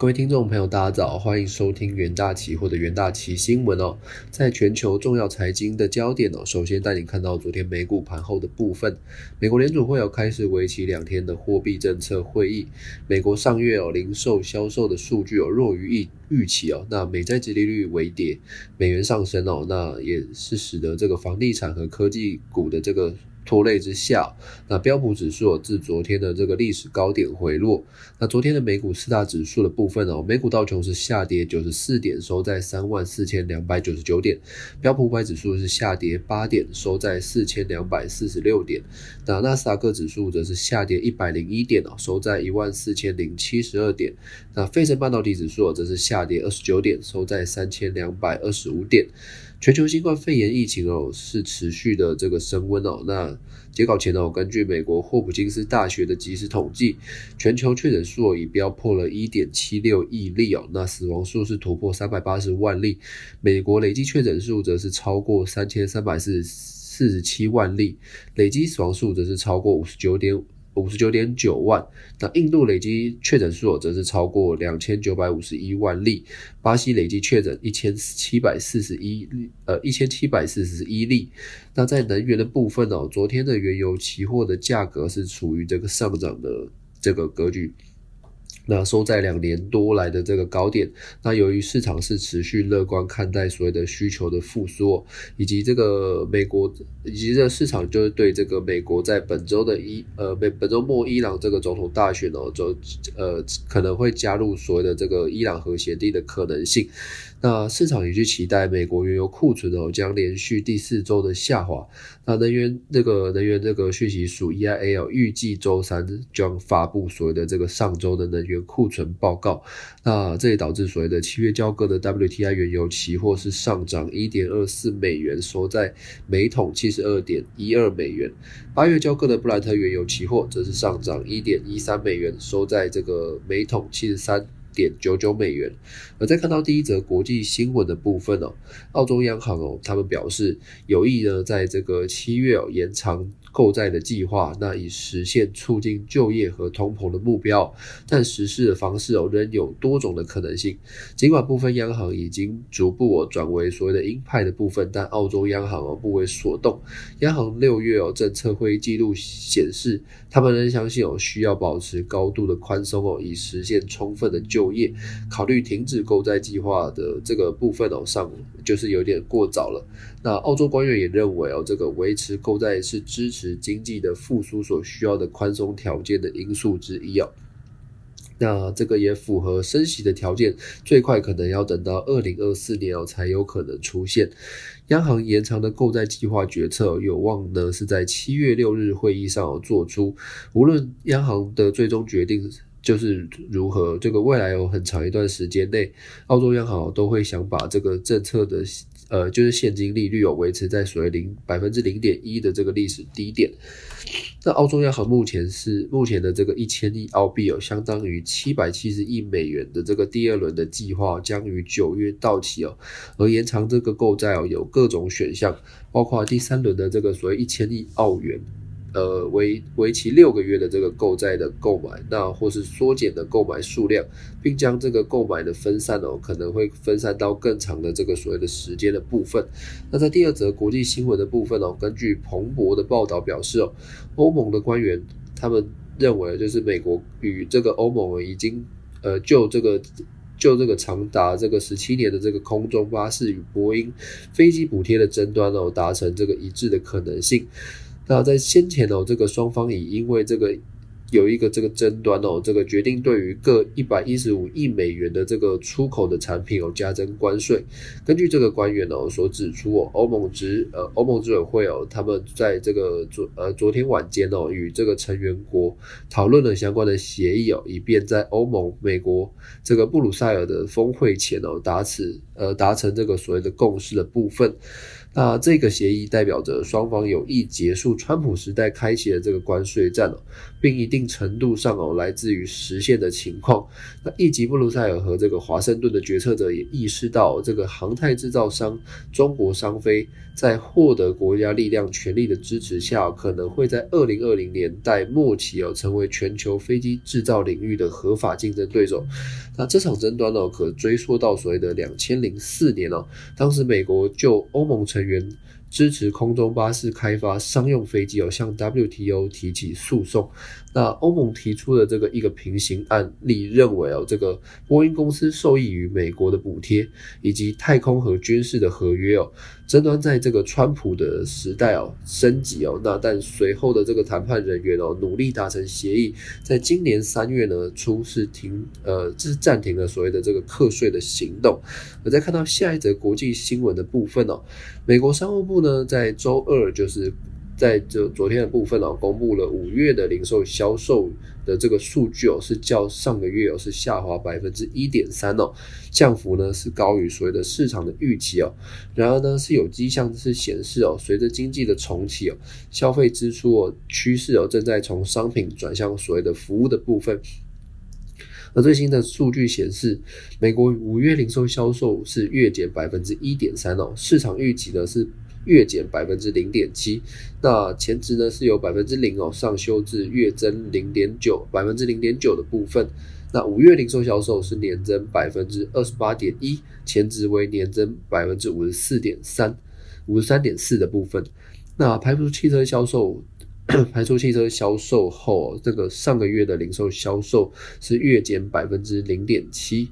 各位听众朋友，大家早，欢迎收听元大旗或者元大旗新闻哦。在全球重要财经的焦点哦，首先带你看到昨天美股盘后的部分。美国联储会有开始为期两天的货币政策会议。美国上月哦零售销售的数据哦弱于预预期哦，那美债殖利率微跌，美元上升哦，那也是使得这个房地产和科技股的这个。拖累之下，那标普指数自昨天的这个历史高点回落。那昨天的美股四大指数的部分哦，美股道琼是下跌九十四点，收在三万四千两百九十九点；标普五百指数是下跌八点，收在四千两百四十六点。那纳斯达克指数则是下跌一百零一点哦，收在一万四千零七十二点。那费城半导体指数则是下跌二十九点，收在三千两百二十五点。全球新冠肺炎疫情哦是持续的这个升温哦。那截稿前哦，根据美国霍普金斯大学的即时统计，全球确诊数已飙破了一点七六亿例哦。那死亡数是突破三百八十万例，美国累计确诊数则是超过三千三百四四十七万例，累计死亡数则是超过五十九点。五十九点九万，那印度累计确诊数则是超过两千九百五十一万例，巴西累计确诊一千七百四十一呃一千七百四十一例。那在能源的部分哦，昨天的原油期货的价格是处于这个上涨的这个格局。那收在两年多来的这个高点，那由于市场是持续乐观看待所谓的需求的复苏，以及这个美国以及这市场就是对这个美国在本周的伊呃本本周末伊朗这个总统大选哦，就呃可能会加入所谓的这个伊朗核协定的可能性。那市场也去期待美国原油库存哦将连续第四周的下滑。那能源这个能源这个讯息署 EIA 预计周三将发布所谓的这个上周的能源库存报告。那这也导致所谓的七月交割的 WTI 原油期货是上涨一点二四美元，收在每桶七十二点一二美元。八月交割的布兰特原油期货则是上涨一点一三美元，收在这个每桶七十三。点九九美元。而在看到第一则国际新闻的部分哦，澳洲央行哦，他们表示有意呢，在这个七月哦延长。购债的计划，那以实现促进就业和通膨的目标，但实施的方式哦仍有多种的可能性。尽管部分央行已经逐步哦转为所谓的鹰派的部分，但澳洲央行哦不为所动。央行六月哦政策会议记录显示，他们仍相信哦需要保持高度的宽松哦，以实现充分的就业。考虑停止购债计划的这个部分哦上就是有点过早了。那澳洲官员也认为哦，这个维持购债是支持。是经济的复苏所需要的宽松条件的因素之一哦，那这个也符合升息的条件，最快可能要等到二零二四年哦才有可能出现。央行延长的购债计划决策有望呢是在七月六日会议上做出，无论央行的最终决定就是如何，这个未来有很长一段时间内，澳洲央行都会想把这个政策的。呃，就是现金利率有维持在所谓零百分之零点一的这个历史低点。那澳洲央行目前是目前的这个一千亿澳币哦，相当于七百七十亿美元的这个第二轮的计划将于九月到期哦。而延长这个购债哦，有各种选项，包括第三轮的这个所谓一千亿澳元。呃，为为期六个月的这个购债的购买，那或是缩减的购买数量，并将这个购买的分散哦，可能会分散到更长的这个所谓的时间的部分。那在第二则国际新闻的部分哦，根据彭博的报道表示哦，欧盟的官员他们认为，就是美国与这个欧盟已经呃就这个就这个长达这个十七年的这个空中巴士与波音飞机补贴的争端哦，达成这个一致的可能性。那在先前哦，这个双方已因为这个有一个这个争端哦，这个决定对于各一百一十五亿美元的这个出口的产品哦加征关税。根据这个官员哦所指出哦，欧盟执呃欧盟执委会哦，他们在这个昨呃昨天晚间哦与这个成员国讨论了相关的协议哦，以便在欧盟美国这个布鲁塞尔的峰会前哦达此呃达成这个所谓的共识的部分。那这个协议代表着双方有意结束川普时代开启的这个关税战哦，并一定程度上哦来自于实现的情况。那以及布鲁塞尔和这个华盛顿的决策者也意识到，这个航太制造商中国商飞在获得国家力量权力的支持下，可能会在二零二零年代末期哦成为全球飞机制造领域的合法竞争对手。那这场争端呢，可追溯到所谓的两千零四年哦，当时美国就欧盟成。原支持空中巴士开发商用飞机哦，向 WTO 提起诉讼。那欧盟提出的这个一个平行案例认为哦，这个波音公司受益于美国的补贴以及太空和军事的合约哦。争端在这个川普的时代哦升级哦，那但随后的这个谈判人员哦努力达成协议，在今年三月呢初是停呃是暂停了所谓的这个课税的行动。我再看到下一则国际新闻的部分哦，美国商务部呢在周二就是。在这昨天的部分哦，公布了五月的零售销售的这个数据哦，是较上个月哦是下滑百分之一点三哦，降幅呢是高于所谓的市场的预期哦。然而呢是有迹象是显示哦，随着经济的重启哦，消费支出哦趋势哦正在从商品转向所谓的服务的部分。而最新的数据显示，美国五月零售销售是月减百分之一点三哦，市场预期呢是。月减百分之零点七，那前值呢是有百分之零哦，上修至月增零点九，百分之零点九的部分。那五月零售销售是年增百分之二十八点一，前值为年增百分之五十四点三，五十三点四的部分。那排除汽车销售，排除汽车销售后，这个上个月的零售销售是月减百分之零点七。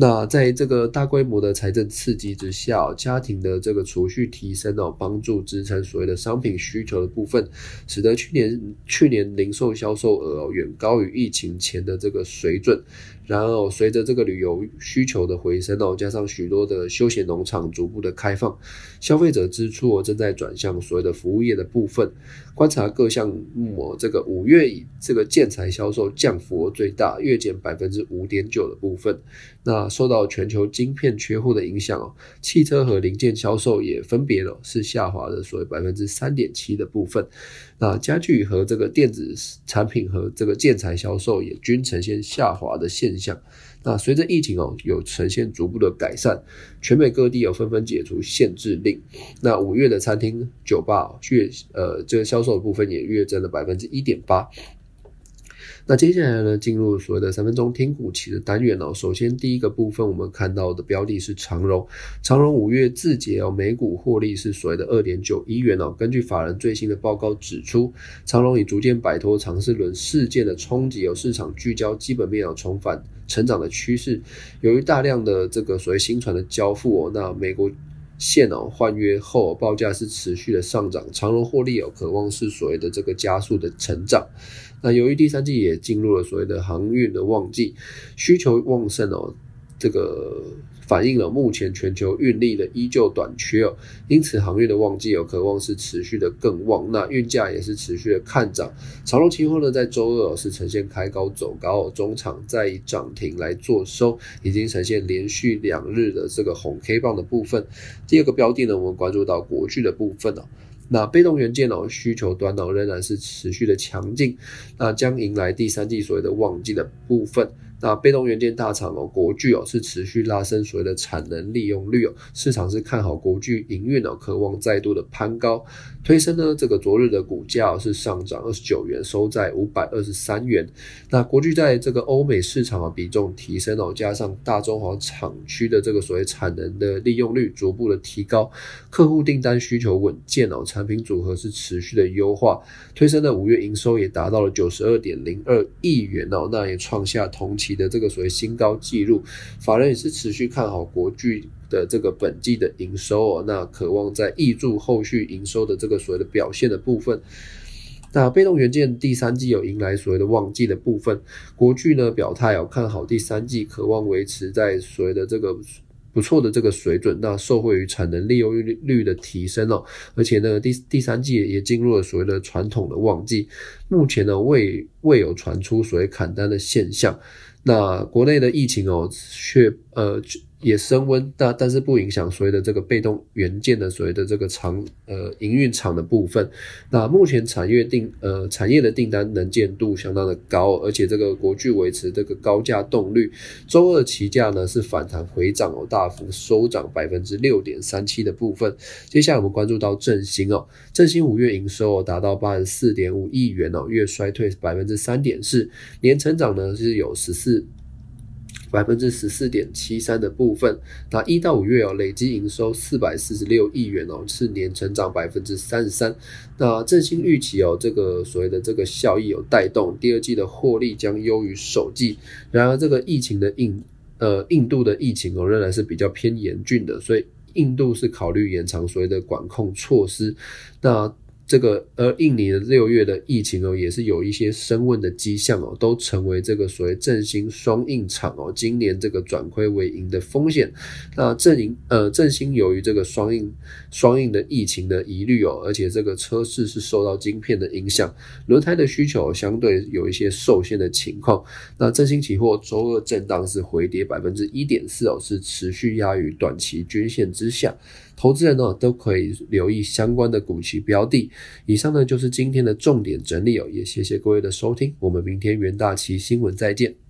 那在这个大规模的财政刺激之下，家庭的这个储蓄提升哦，帮助支撑所谓的商品需求的部分，使得去年去年零售销售额远高于疫情前的这个水准。然而，随着这个旅游需求的回升哦，加上许多的休闲农场逐步的开放，消费者支出哦正在转向所谓的服务业的部分。观察各项目，这个五月以这个建材销售降幅最大，月减百分之五点九的部分。那受到全球晶片缺货的影响哦，汽车和零件销售也分别了是下滑的，所谓百分之三点七的部分。那家具和这个电子产品和这个建材销售也均呈现下滑的现象。那随着疫情哦有呈现逐步的改善，全美各地有纷纷解除限制令。那五月的餐厅、酒吧月呃这个销售部分也月增了百分之一点八。那接下来呢，进入所谓的三分钟听股期的单元哦。首先第一个部分，我们看到的标的是长荣。长荣五月自结哦，每股获利是所谓的二点九一元哦。根据法人最新的报告指出，长荣已逐渐摆脱长四轮事件的冲击，有市场聚焦基本面有重返成长的趋势。由于大量的这个所谓新船的交付哦，那美国线哦换约后报价是持续的上涨，长荣获利有渴望是所谓的这个加速的成长。那由于第三季也进入了所谓的航运的旺季，需求旺盛哦，这个反映了目前全球运力的依旧短缺哦，因此航运的旺季有渴望是持续的更旺，那运价也是持续的看涨。长隆期货呢在周二是呈现开高走高，中场再以涨停来做收，已经呈现连续两日的这个红 K 棒的部分。第二个标的呢，我们关注到国巨的部分哦。那被动元件哦，需求端哦仍然是持续的强劲，那将迎来第三季所谓的旺季的部分。那被动元件大厂哦，国巨哦是持续拉升所谓的产能利用率哦，市场是看好国巨营运哦，渴望再度的攀高，推升呢这个昨日的股价是上涨二十九元，收在五百二十三元。那国巨在这个欧美市场的比重提升哦，加上大中华厂区的这个所谓产能的利用率逐步的提高，客户订单需求稳健哦，产品组合是持续的优化，推升的五月营收也达到了九十二点零二亿元哦，那也创下同期。的这个所谓新高纪录，法人也是持续看好国巨的这个本季的营收哦，那渴望在挹注后续营收的这个所谓的表现的部分。那被动元件第三季有迎来所谓的旺季的部分，国巨呢表态哦看好第三季，渴望维持在所谓的这个不错的这个水准。那受惠于产能利用率率的提升哦，而且呢第第三季也进入了所谓的传统的旺季，目前呢未未有传出所谓砍单的现象。那国内的疫情哦，却呃也升温，但但是不影响所谓的这个被动元件的所谓的这个厂呃营运厂的部分。那目前产业订呃产业的订单能见度相当的高，而且这个国巨维持这个高价动率，周二期价呢是反弹回涨哦，大幅收涨百分之六点三七的部分。接下来我们关注到振兴哦，振兴五月营收哦达到八十四点五亿元哦，月衰退百分之三点四，年成长呢是有十四。百分之十四点七三的部分，那一到五月哦，累计营收四百四十六亿元哦，是年成长百分之三十三。那振兴预期哦，这个所谓的这个效益有带动，第二季的获利将优于首季。然而，这个疫情的印呃印度的疫情哦，仍然是比较偏严峻的，所以印度是考虑延长所谓的管控措施。那这个，而印尼的六月的疫情哦，也是有一些升温的迹象哦，都成为这个所谓振兴双印厂哦，今年这个转亏为盈的风险。那振兴呃振兴由于这个双印双印的疫情的疑虑哦，而且这个车市是受到晶片的影响，轮胎的需求相对有一些受限的情况。那振兴期货周二震荡是回跌百分之一点四哦，是持续压于短期均线之下。投资人呢都可以留意相关的股期标的。以上呢就是今天的重点整理哦，也谢谢各位的收听，我们明天元大旗新闻再见。